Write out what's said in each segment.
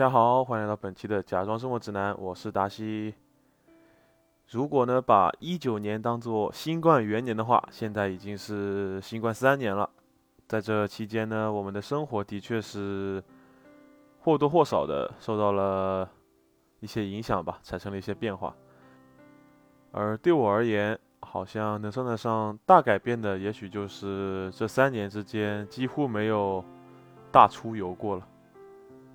大家好，欢迎来到本期的假装生活指南，我是达西。如果呢把一九年当做新冠元年的话，现在已经是新冠三年了。在这期间呢，我们的生活的确是或多或少的受到了一些影响吧，产生了一些变化。而对我而言，好像能算得上大改变的，也许就是这三年之间几乎没有大出游过了。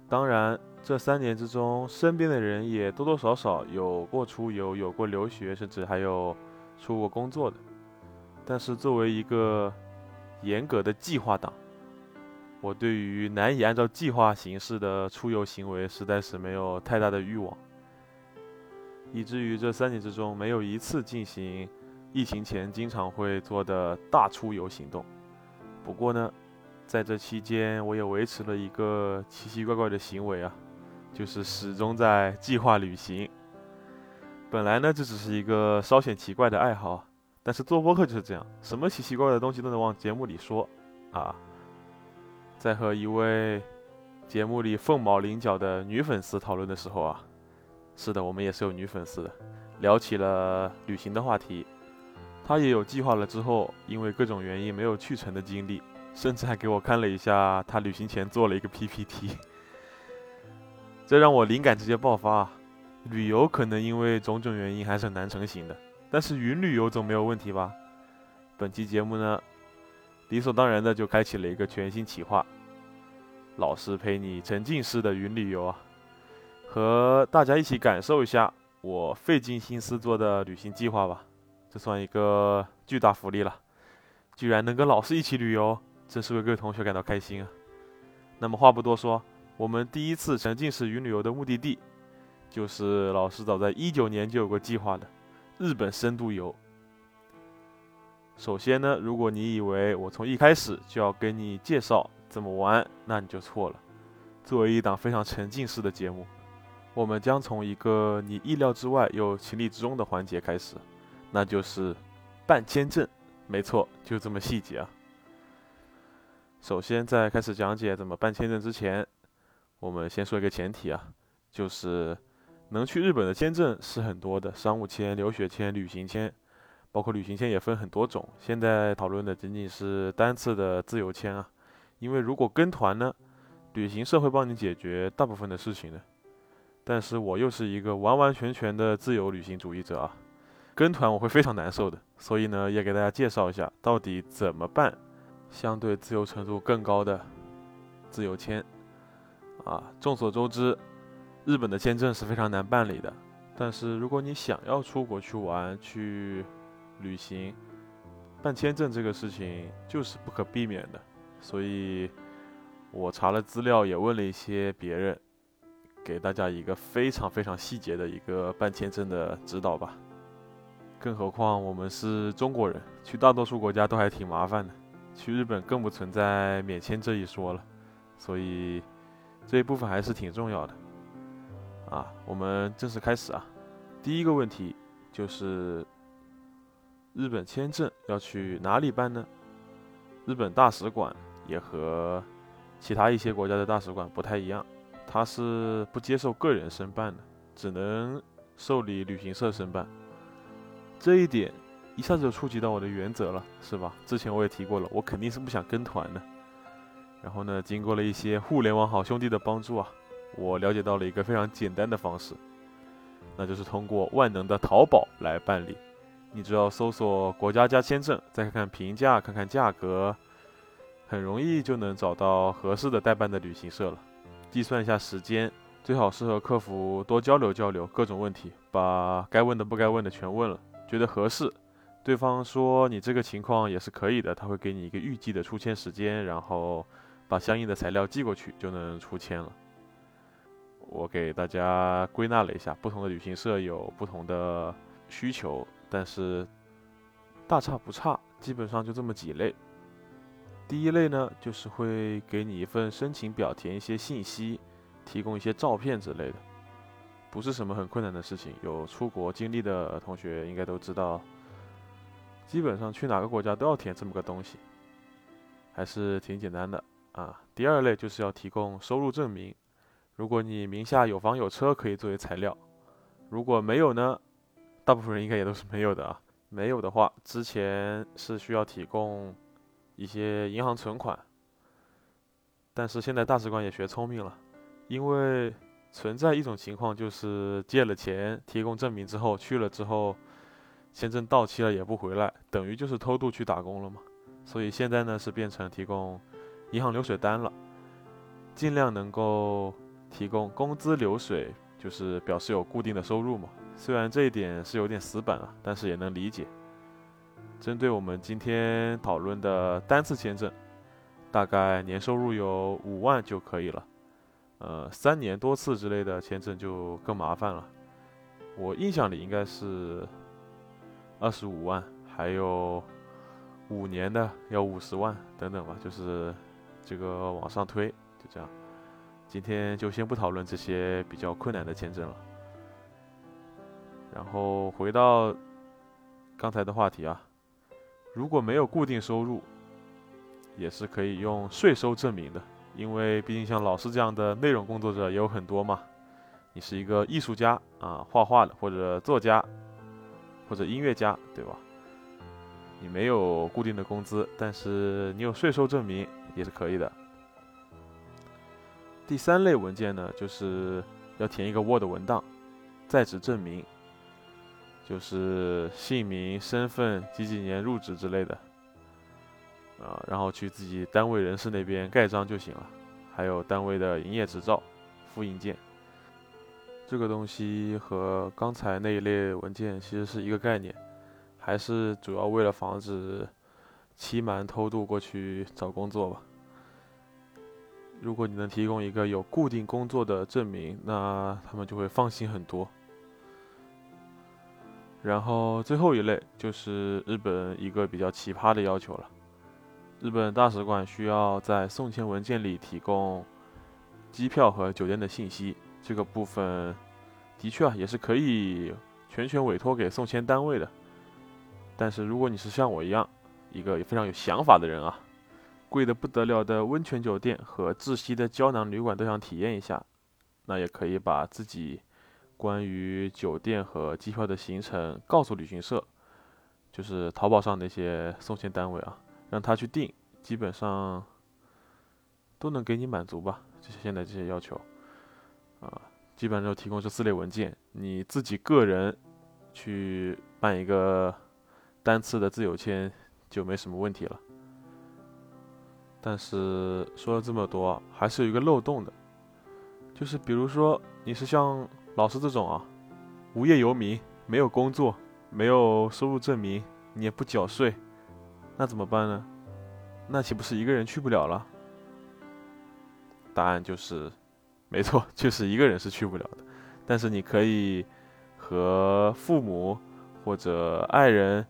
当然，这三年之中，身边的人也多多少少有过出游，有过留学，甚至还有出国工作的。但是，作为一个严格的计划党，我对于难以按照计划行事的出游行为，实在是没有太大的欲望，以至于这三年之中，没有一次进行疫情前经常会做的大出游行动。不过呢，在这期间，我也维持了一个奇奇怪怪的行为啊，就是始终在计划旅行。本来呢，这只是一个稍显奇怪的爱好，但是做播客就是这样，什么奇奇怪怪的东西都能往节目里说啊。在和一位节目里凤毛麟角的女粉丝讨论的时候啊，是的，我们也是有女粉丝的，聊起了旅行的话题，她也有计划了之后，因为各种原因没有去成的经历。甚至还给我看了一下她旅行前做了一个 PPT，这让我灵感直接爆发。旅游可能因为种种原因还是很难成型的，但是云旅游总没有问题吧？本期节目呢，理所当然的就开启了一个全新企划，老师陪你沉浸式的云旅游啊，和大家一起感受一下我费尽心思做的旅行计划吧，这算一个巨大福利了，居然能跟老师一起旅游。真是为各位同学感到开心啊！那么话不多说，我们第一次沉浸式云旅游的目的地，就是老师早在一九年就有过计划的日本深度游。首先呢，如果你以为我从一开始就要跟你介绍怎么玩，那你就错了。作为一档非常沉浸式的节目，我们将从一个你意料之外又情理之中的环节开始，那就是办签证。没错，就这么细节啊！首先，在开始讲解怎么办签证之前，我们先说一个前提啊，就是能去日本的签证是很多的，商务签、留学签、旅行签，包括旅行签也分很多种。现在讨论的仅仅是单次的自由签啊，因为如果跟团呢，旅行社会帮你解决大部分的事情的。但是我又是一个完完全全的自由旅行主义者啊，跟团我会非常难受的，所以呢，也给大家介绍一下到底怎么办。相对自由程度更高的自由签啊，众所周知，日本的签证是非常难办理的。但是如果你想要出国去玩、去旅行，办签证这个事情就是不可避免的。所以，我查了资料，也问了一些别人，给大家一个非常非常细节的一个办签证的指导吧。更何况我们是中国人，去大多数国家都还挺麻烦的。去日本更不存在免签这一说了，所以这一部分还是挺重要的。啊，我们正式开始啊。第一个问题就是日本签证要去哪里办呢？日本大使馆也和其他一些国家的大使馆不太一样，它是不接受个人申办的，只能受理旅行社申办。这一点。一下子就触及到我的原则了，是吧？之前我也提过了，我肯定是不想跟团的。然后呢，经过了一些互联网好兄弟的帮助啊，我了解到了一个非常简单的方式，那就是通过万能的淘宝来办理。你只要搜索国家加签证，再看看评价，看看价格，很容易就能找到合适的代办的旅行社了。计算一下时间，最好是和客服多交流交流各种问题，把该问的不该问的全问了，觉得合适。对方说你这个情况也是可以的，他会给你一个预计的出签时间，然后把相应的材料寄过去就能出签了。我给大家归纳了一下，不同的旅行社有不同的需求，但是大差不差，基本上就这么几类。第一类呢，就是会给你一份申请表，填一些信息，提供一些照片之类的，不是什么很困难的事情。有出国经历的同学应该都知道。基本上去哪个国家都要填这么个东西，还是挺简单的啊。第二类就是要提供收入证明，如果你名下有房有车，可以作为材料；如果没有呢，大部分人应该也都是没有的啊。没有的话，之前是需要提供一些银行存款，但是现在大使馆也学聪明了，因为存在一种情况，就是借了钱提供证明之后去了之后，签证到期了也不回来，等于就是偷渡去打工了嘛。所以现在呢是变成提供银行流水单了，尽量能够提供工资流水，就是表示有固定的收入嘛。虽然这一点是有点死板啊，但是也能理解。针对我们今天讨论的单次签证，大概年收入有五万就可以了。呃，三年多次之类的签证就更麻烦了。我印象里应该是二十五万，还有五年的要五十万等等吧，就是这个往上推，就这样。今天就先不讨论这些比较困难的签证了。然后回到刚才的话题啊，如果没有固定收入，也是可以用税收证明的，因为毕竟像老师这样的内容工作者也有很多嘛。你是一个艺术家啊，画画的或者作家或者音乐家，对吧？你没有固定的工资，但是你有税收证明也是可以的。第三类文件呢，就是要填一个 Word 文档，在职证明。就是姓名、身份、几几年入职之类的，啊，然后去自己单位人事那边盖章就行了。还有单位的营业执照、复印件，这个东西和刚才那一类文件其实是一个概念，还是主要为了防止欺瞒偷渡过去找工作吧。如果你能提供一个有固定工作的证明，那他们就会放心很多。然后最后一类就是日本一个比较奇葩的要求了，日本大使馆需要在送签文件里提供机票和酒店的信息。这个部分的确啊也是可以全权委托给送签单位的。但是如果你是像我一样一个非常有想法的人啊，贵的不得了的温泉酒店和窒息的胶囊旅馆都想体验一下，那也可以把自己。关于酒店和机票的行程，告诉旅行社，就是淘宝上那些送签单位啊，让他去订，基本上都能给你满足吧。这些现在这些要求，啊，基本上就提供这四类文件，你自己个人去办一个单次的自由签就没什么问题了。但是说了这么多，还是有一个漏洞的，就是比如说你是像。老师这种啊，无业游民，没有工作，没有收入证明，你也不缴税，那怎么办呢？那岂不是一个人去不了了？答案就是，没错，就是一个人是去不了的。但是你可以和父母或者爱人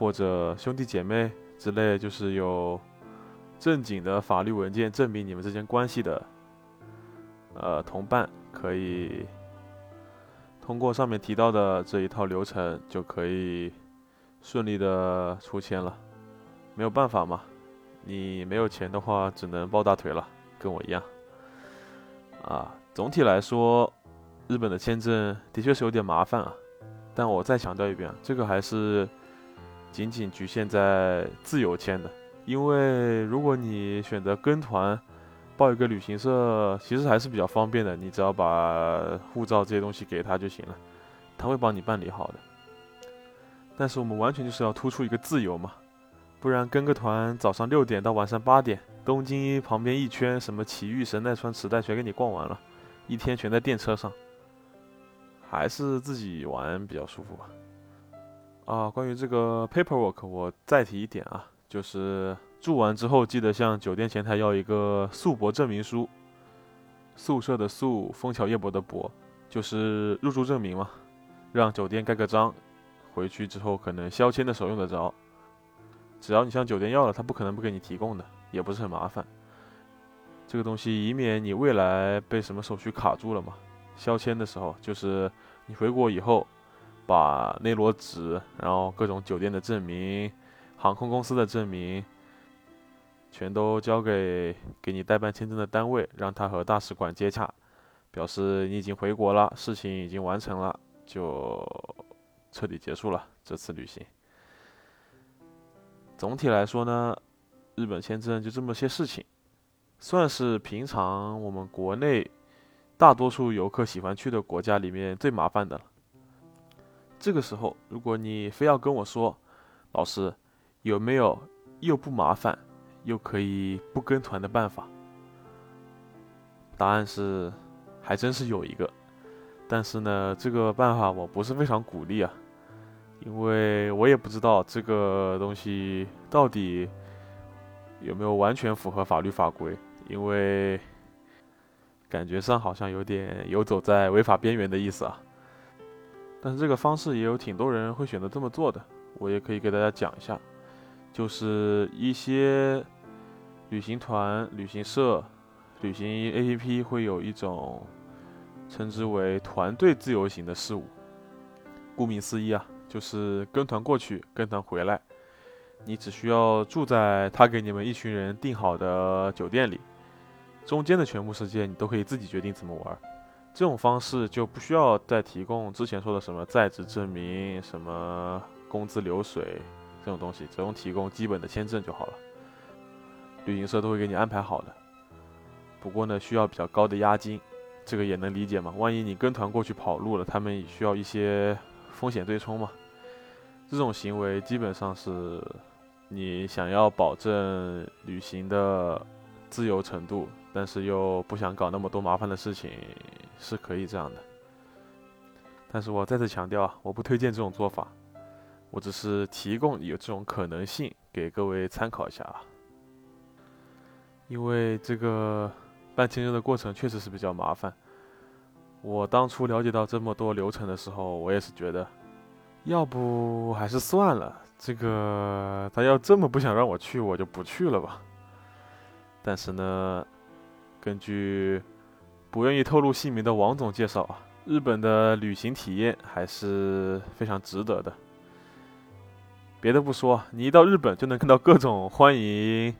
或者兄弟姐妹之类，就是有正经的法律文件证明你们之间关系的，呃，同伴。可以通过上面提到的这一套流程，就可以顺利的出签了。没有办法嘛，你没有钱的话，只能抱大腿了，跟我一样。啊，总体来说，日本的签证的确是有点麻烦啊。但我再强调一遍，这个还是仅仅局限在自由签的，因为如果你选择跟团。报一个旅行社其实还是比较方便的，你只要把护照这些东西给他就行了，他会帮你办理好的。但是我们完全就是要突出一个自由嘛，不然跟个团早上六点到晚上八点，东京旁边一圈什么埼玉、神奈川、池袋全给你逛完了，一天全在电车上，还是自己玩比较舒服吧。啊，关于这个 paperwork，我再提一点啊，就是。住完之后，记得向酒店前台要一个宿泊证明书。宿舍的宿，枫桥夜泊的泊，就是入住证明嘛。让酒店盖个章，回去之后可能消签的时候用得着。只要你向酒店要了，他不可能不给你提供的，也不是很麻烦。这个东西以免你未来被什么手续卡住了嘛。消签的时候，就是你回国以后，把内罗纸，然后各种酒店的证明、航空公司的证明。全都交给给你代办签证的单位，让他和大使馆接洽，表示你已经回国了，事情已经完成了，就彻底结束了这次旅行。总体来说呢，日本签证就这么些事情，算是平常我们国内大多数游客喜欢去的国家里面最麻烦的了。这个时候，如果你非要跟我说，老师有没有又不麻烦又可以不跟团的办法？答案是，还真是有一个，但是呢，这个办法我不是非常鼓励啊。因为我也不知道这个东西到底有没有完全符合法律法规，因为感觉上好像有点游走在违法边缘的意思啊。但是这个方式也有挺多人会选择这么做的，我也可以给大家讲一下，就是一些旅行团、旅行社、旅行 APP 会有一种称之为团队自由行的事务，顾名思义啊。就是跟团过去，跟团回来，你只需要住在他给你们一群人订好的酒店里，中间的全部时间你都可以自己决定怎么玩。这种方式就不需要再提供之前说的什么在职证明、什么工资流水这种东西，只用提供基本的签证就好了。旅行社都会给你安排好的，不过呢，需要比较高的押金，这个也能理解嘛。万一你跟团过去跑路了，他们也需要一些风险对冲嘛。这种行为基本上是你想要保证旅行的自由程度，但是又不想搞那么多麻烦的事情，是可以这样的。但是我再次强调啊，我不推荐这种做法，我只是提供有这种可能性给各位参考一下啊。因为这个办签证的过程确实是比较麻烦，我当初了解到这么多流程的时候，我也是觉得。要不还是算了，这个他要这么不想让我去，我就不去了吧。但是呢，根据不愿意透露姓名的王总介绍啊，日本的旅行体验还是非常值得的。别的不说，你一到日本就能看到各种欢迎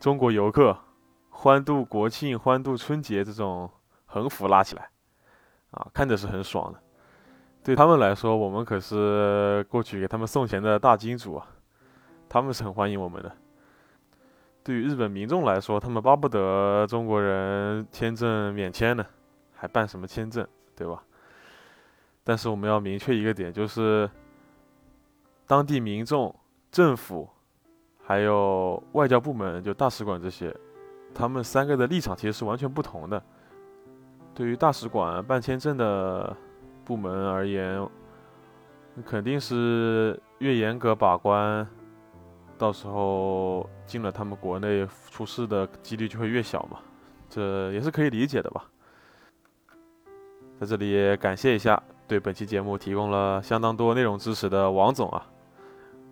中国游客、欢度国庆、欢度春节这种横幅拉起来，啊，看着是很爽的。对他们来说，我们可是过去给他们送钱的大金主啊，他们是很欢迎我们的。对于日本民众来说，他们巴不得中国人签证免签呢，还办什么签证，对吧？但是我们要明确一个点，就是当地民众、政府还有外交部门，就大使馆这些，他们三个的立场其实是完全不同的。对于大使馆办签证的。部门而言，肯定是越严格把关，到时候进了他们国内出事的几率就会越小嘛，这也是可以理解的吧。在这里也感谢一下对本期节目提供了相当多内容支持的王总啊，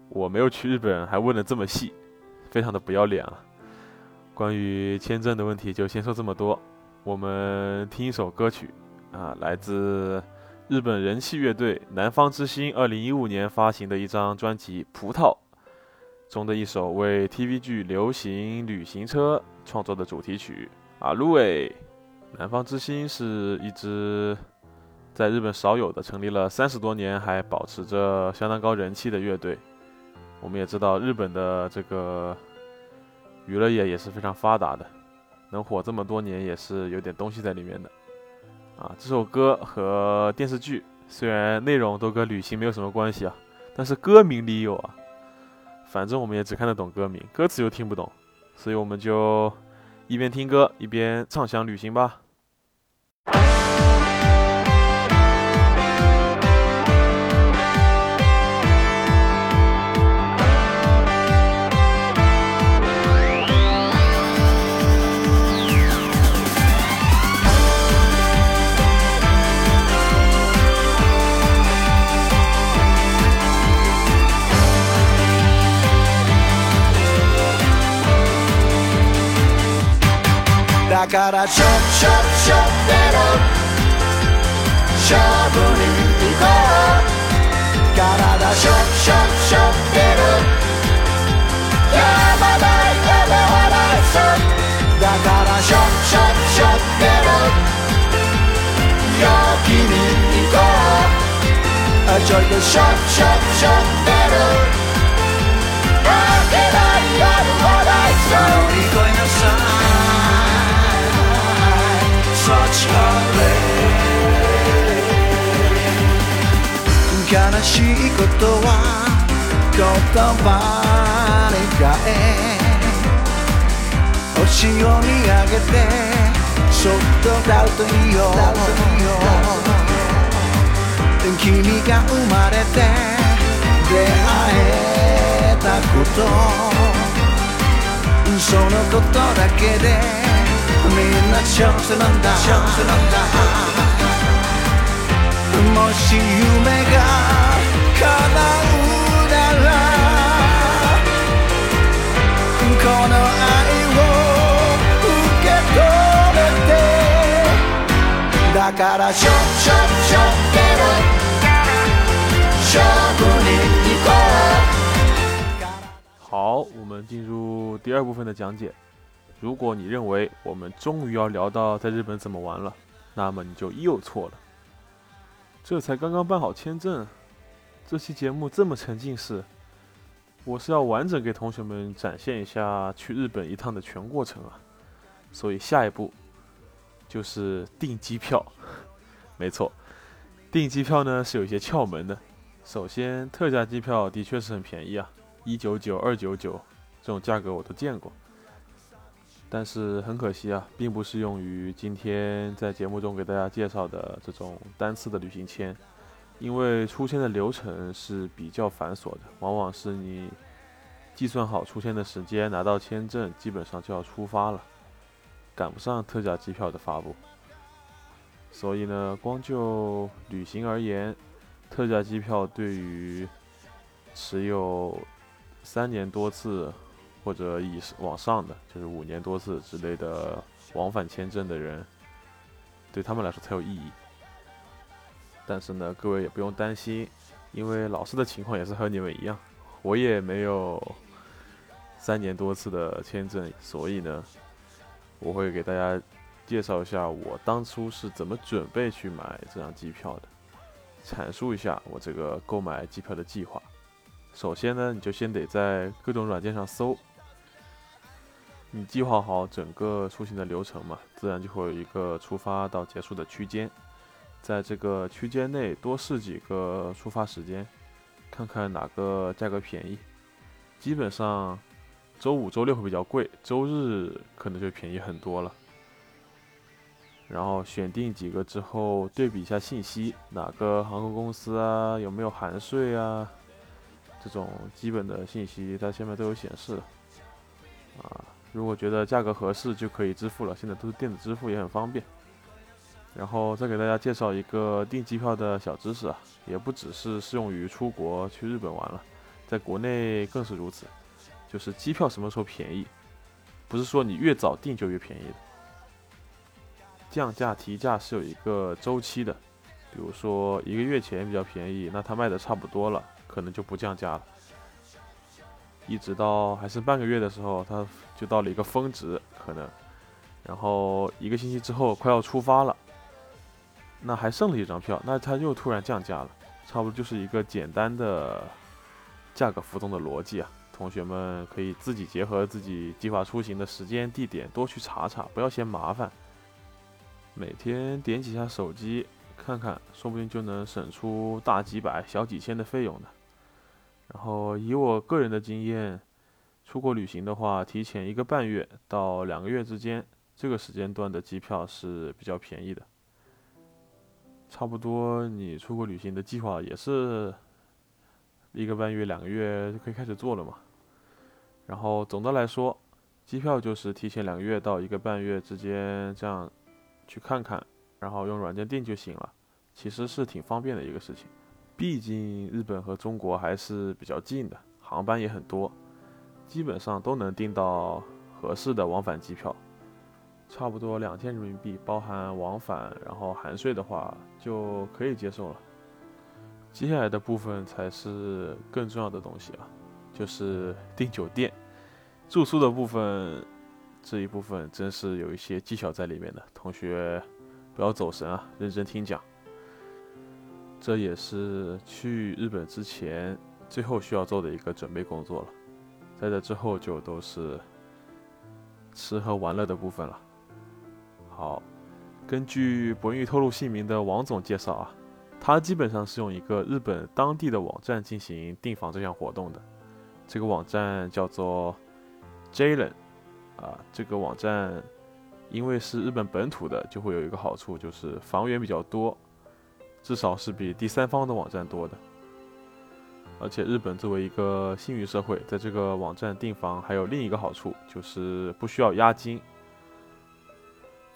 我没有去日本还问的这么细，非常的不要脸啊。关于签证的问题就先说这么多，我们听一首歌曲啊，来自。日本人气乐队南方之星二零一五年发行的一张专辑《葡萄》中的一首为 TV 剧《流行旅行车》创作的主题曲《阿鲁维》。南方之星是一支在日本少有的成立了三十多年还保持着相当高人气的乐队。我们也知道日本的这个娱乐业也是非常发达的，能火这么多年也是有点东西在里面的。啊，这首歌和电视剧虽然内容都跟旅行没有什么关系啊，但是歌名里有啊。反正我们也只看得懂歌名，歌词又听不懂，所以我们就一边听歌一边畅想旅行吧。しからシょっシょっショッでろ勝負に行こう。体ショッショッショッでろやばないやばはないシだからショッショッショッでろ陽気に行こう I joined the shop, る悲しいことは言葉に変え星を見上げてそっと歌うといいよ君が生まれて出会えたことそのことだけでみんな幸せなんだ幸せなんだもし夢が叶うならこの愛を受け止めてだからしょしょしょける勝負に行こ好，我们进入第二部分的讲解。如果你认为我们终于要聊到在日本怎么玩了，那么你就又错了。 这才刚刚办好签证，这期节目这么沉浸式，我是要完整给同学们展现一下去日本一趟的全过程啊。所以下一步就是订机票。没错，订机票呢是有一些窍门的。首先，特价机票的确是很便宜啊，一九九、二九九这种价格我都见过。但是很可惜啊，并不适用于今天在节目中给大家介绍的这种单次的旅行签，因为出签的流程是比较繁琐的，往往是你计算好出签的时间，拿到签证，基本上就要出发了，赶不上特价机票的发布。所以呢，光就旅行而言，特价机票对于持有三年多次或者以往上的，就是五年多次之类的往返签证的人，对他们来说才有意义。但是呢，各位也不用担心，因为老师的情况也是和你们一样，我也没有三年多次的签证，所以呢，我会给大家介绍一下我当初是怎么准备去买这张机票的。阐述一下我这个购买机票的计划。首先呢，你就先得在各种软件上搜，你计划好整个出行的流程嘛，自然就会有一个出发到结束的区间，在这个区间内多试几个出发时间，看看哪个价格便宜。基本上周五、周六会比较贵，周日可能就便宜很多了。然后选定几个之后，对比一下信息，哪个航空公司啊，有没有含税啊，这种基本的信息在下面都有显示。啊，如果觉得价格合适，就可以支付了。现在都是电子支付，也很方便。然后再给大家介绍一个订机票的小知识啊，也不只是适用于出国去日本玩了，在国内更是如此。就是机票什么时候便宜，不是说你越早订就越便宜的。降价提价是有一个周期的，比如说一个月前比较便宜，那它卖的差不多了，可能就不降价了。一直到还剩半个月的时候，它就到了一个峰值，可能，然后一个星期之后快要出发了，那还剩了一张票，那它又突然降价了，差不多就是一个简单的价格浮动的逻辑啊。同学们可以自己结合自己计划出行的时间地点多去查查，不要嫌麻烦。每天点几下手机看看，说不定就能省出大几百、小几千的费用呢。然后以我个人的经验，出国旅行的话，提前一个半月到两个月之间，这个时间段的机票是比较便宜的。差不多你出国旅行的计划也是一个半月、两个月就可以开始做了嘛。然后总的来说，机票就是提前两个月到一个半月之间这样。去看看，然后用软件订就行了，其实是挺方便的一个事情。毕竟日本和中国还是比较近的，航班也很多，基本上都能订到合适的往返机票，差不多两千人民币，包含往返，然后含税的话就可以接受了。接下来的部分才是更重要的东西啊，就是订酒店、住宿的部分。这一部分真是有一些技巧在里面的，同学不要走神啊，认真听讲。这也是去日本之前最后需要做的一个准备工作了。在这之后就都是吃喝玩乐的部分了。好，根据不愿意透露姓名的王总介绍啊，他基本上是用一个日本当地的网站进行订房这项活动的。这个网站叫做 Jalen，啊，这个网站因为是日本本土的，就会有一个好处，就是房源比较多，至少是比第三方的网站多的。而且日本作为一个信誉社会，在这个网站订房还有另一个好处，就是不需要押金，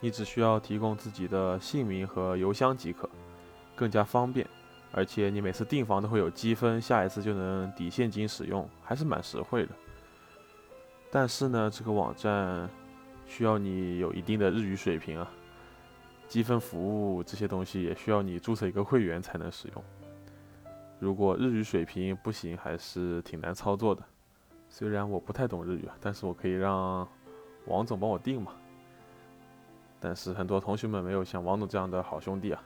你只需要提供自己的姓名和邮箱即可，更加方便。而且你每次订房都会有积分，下一次就能抵现金使用，还是蛮实惠的。但是呢，这个网站需要你有一定的日语水平啊，积分服务这些东西也需要你注册一个会员才能使用。如果日语水平不行，还是挺难操作的。虽然我不太懂日语啊，但是我可以让王总帮我订嘛。但是很多同学们没有像王总这样的好兄弟啊。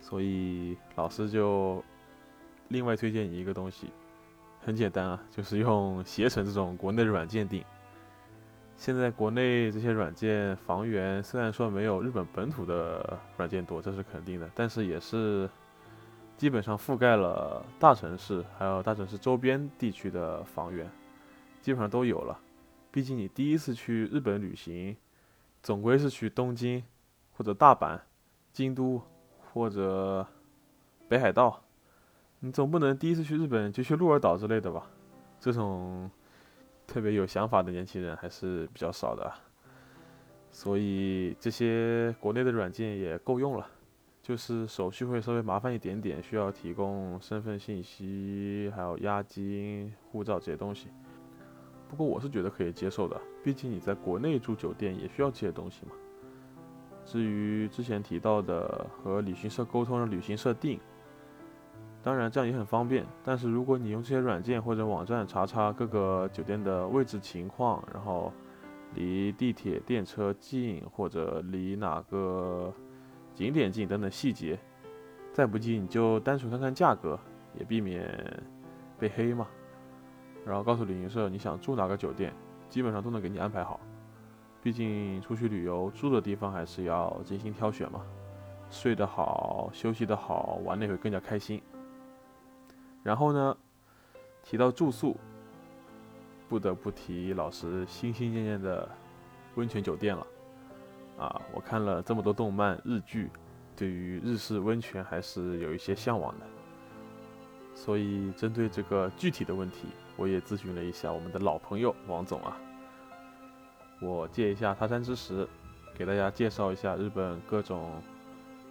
所以老师就另外推荐你一个东西，很简单啊，就是用携程这种国内的软件订。现在国内这些软件房源虽然说没有日本本土的软件多，这是肯定的，但是也是基本上覆盖了大城市还有大城市周边地区的房源，基本上都有了。毕竟你第一次去日本旅行，总归是去东京或者大阪、京都。或者北海道，你总不能第一次去日本就去鹿儿岛之类的吧？这种特别有想法的年轻人还是比较少的，所以这些国内的软件也够用了，就是手续会稍微麻烦一点点，需要提供身份信息、还有押金、护照这些东西。不过我是觉得可以接受的，毕竟你在国内住酒店也需要这些东西嘛。至于之前提到的和旅行社沟通让旅行社订，当然这样也很方便。但是如果你用这些软件或者网站查查各个酒店的位置情况，然后离地铁、电车近或者离哪个景点近等等细节，再不济你就单纯看看价格，也避免被黑嘛。然后告诉旅行社你想住哪个酒店，基本上都能给你安排好。毕竟出去旅游住的地方还是要精心挑选嘛，睡得好、休息得好，玩的会更加开心。然后呢，提到住宿，不得不提老师心心念念的温泉酒店了。啊，我看了这么多动漫、日剧，对于日式温泉还是有一些向往的。所以针对这个具体的问题，我也咨询了一下我们的老朋友王总啊。我借一下他山之石，给大家介绍一下日本各种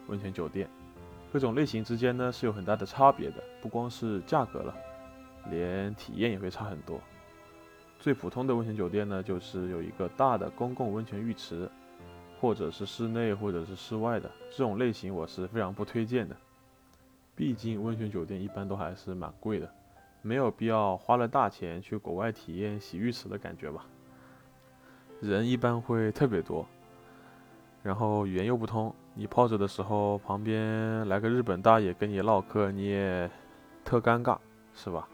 温泉酒店，各种类型之间呢是有很大的差别的，不光是价格了，连体验也会差很多。最普通的温泉酒店呢，就是有一个大的公共温泉浴池，或者是室内或者是室外的这种类型，我是非常不推荐的。毕竟温泉酒店一般都还是蛮贵的，没有必要花了大钱去国外体验洗浴池的感觉吧。人一般会特别多，然后语言又不通，你泡着的时候，旁边来个日本大爷跟你唠嗑，你也特尴尬，是吧？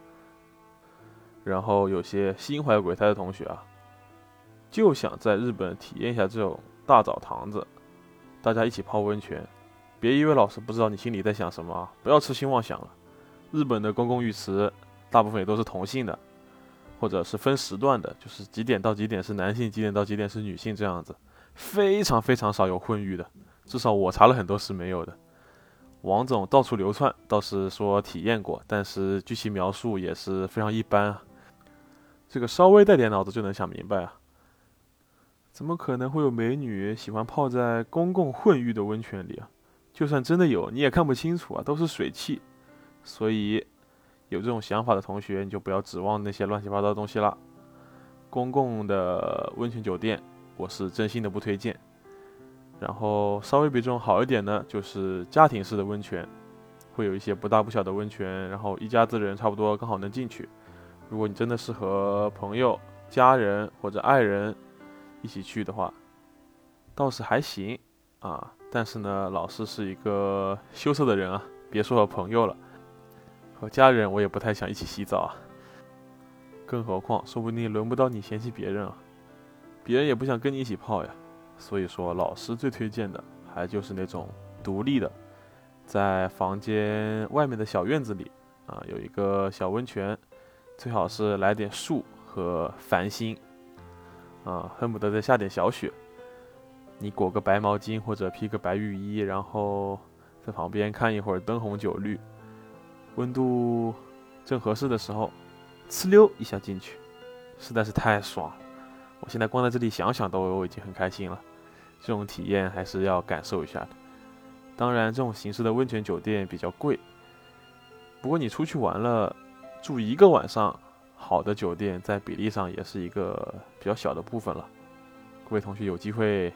然后有些心怀鬼胎的同学啊，就想在日本体验一下这种大澡堂子，大家一起泡温泉。别以为老师不知道你心里在想什么啊，不要痴心妄想了。日本的公共浴池大部分也都是同性的。或者是分时段的，就是几点到几点是男性，几点到几点是女性这样子，非常非常少有混浴的，至少我查了很多是没有的。王总到处流窜，倒是说体验过，但是据其描述也是非常一般啊。这个稍微带点脑子就能想明白啊，怎么可能会有美女喜欢泡在公共混浴的温泉里啊？就算真的有，你也看不清楚啊，都是水汽，所以。有这种想法的同学，你就不要指望那些乱七八糟的东西了。公共的温泉酒店，我是真心的不推荐。然后稍微比这种好一点呢，就是家庭式的温泉，会有一些不大不小的温泉，然后一家子人差不多刚好能进去。如果你真的是和朋友、家人或者爱人一起去的话，倒是还行啊。但是呢，老师是一个羞涩的人啊，别说和朋友了，和家人我也不太想一起洗澡啊。更何况，说不定轮不到你嫌弃别人啊，别人也不想跟你一起泡呀。所以说，老师最推荐的还就是那种独立的，在房间外面的小院子里啊，有一个小温泉，最好是来点树和繁星，啊，恨不得再下点小雪。你裹个白毛巾或者披个白浴衣，然后在旁边看一会儿灯红酒绿，温度正合适的时候，呲溜一下进去，实在是太爽了。我现在光在这里想想都我已经很开心了，这种体验还是要感受一下的。当然，这种形式的温泉酒店比较贵，不过你出去玩了，住一个晚上，好的酒店在比例上也是一个比较小的部分了。各位同学有机会。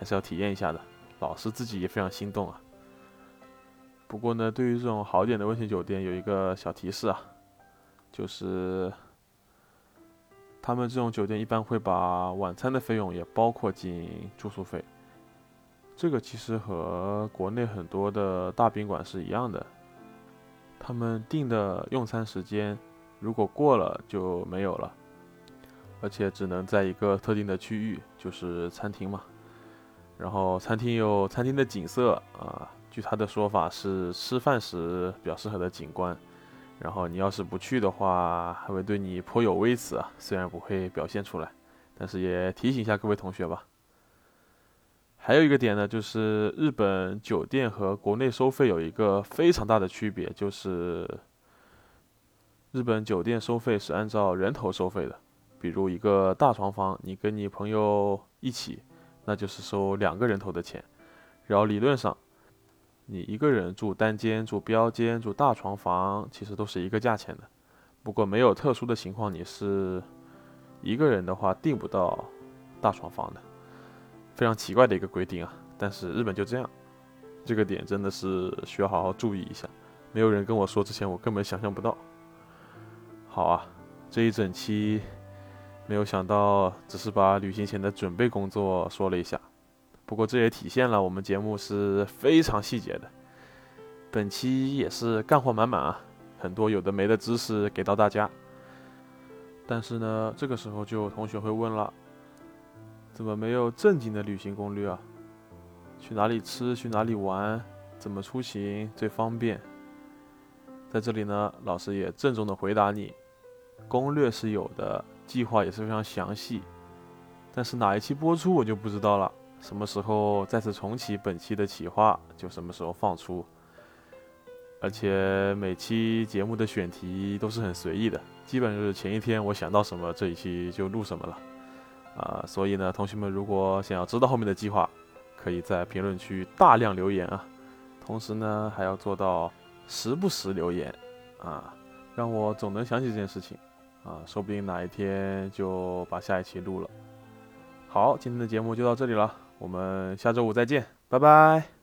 还是要体验一下的，老师自己也非常心动啊。不过呢，对于这种好点的温泉酒店，有一个小提示啊，就是他们这种酒店一般会把晚餐的费用也包括进住宿费。这个其实和国内很多的大宾馆是一样的，他们定的用餐时间如果过了就没有了，而且只能在一个特定的区域，就是餐厅嘛。然后餐厅有餐厅的景色啊，据他的说法是吃饭时比较适合的景观。然后你要是不去的话，还会对你颇有微词啊，虽然不会表现出来，但是也提醒一下各位同学吧。还有一个点呢，就是日本酒店和国内收费有一个非常大的区别，就是日本酒店收费是按照人头收费的，比如一个大床房，你跟你朋友一起。那就是收两个人头的钱，然后理论上，你一个人住单间、住标间、住大床房，其实都是一个价钱的。不过没有特殊的情况，你是一个人的话订不到大床房的，非常奇怪的一个规定啊。但是日本就这样，这个点真的是需要好好注意一下。没有人跟我说之前，我根本想象不到。好啊，这一整期。没有想到，只是把旅行前的准备工作说了一下。不过这也体现了我们节目是非常细节的。本期也是干货满满啊，很多有的没的知识给到大家。但是呢，这个时候就有同学会问了：怎么没有正经的旅行攻略啊？去哪里吃？去哪里玩？怎么出行最方便？在这里呢，老师也郑重的回答你：攻略是有的。计划也是非常详细，但是哪一期播出我就不知道了。什么时候再次重启本期的企划，就什么时候放出。而且每期节目的选题都是很随意的，基本就是前一天我想到什么，这一期就录什么了。啊，所以呢，同学们如果想要知道后面的计划，可以在评论区大量留言啊。同时呢，还要做到时不时留言啊，让我总能想起这件事情。啊，说不定哪一天就把下一期录了。好，今天的节目就到这里了，我们下周五再见，拜拜。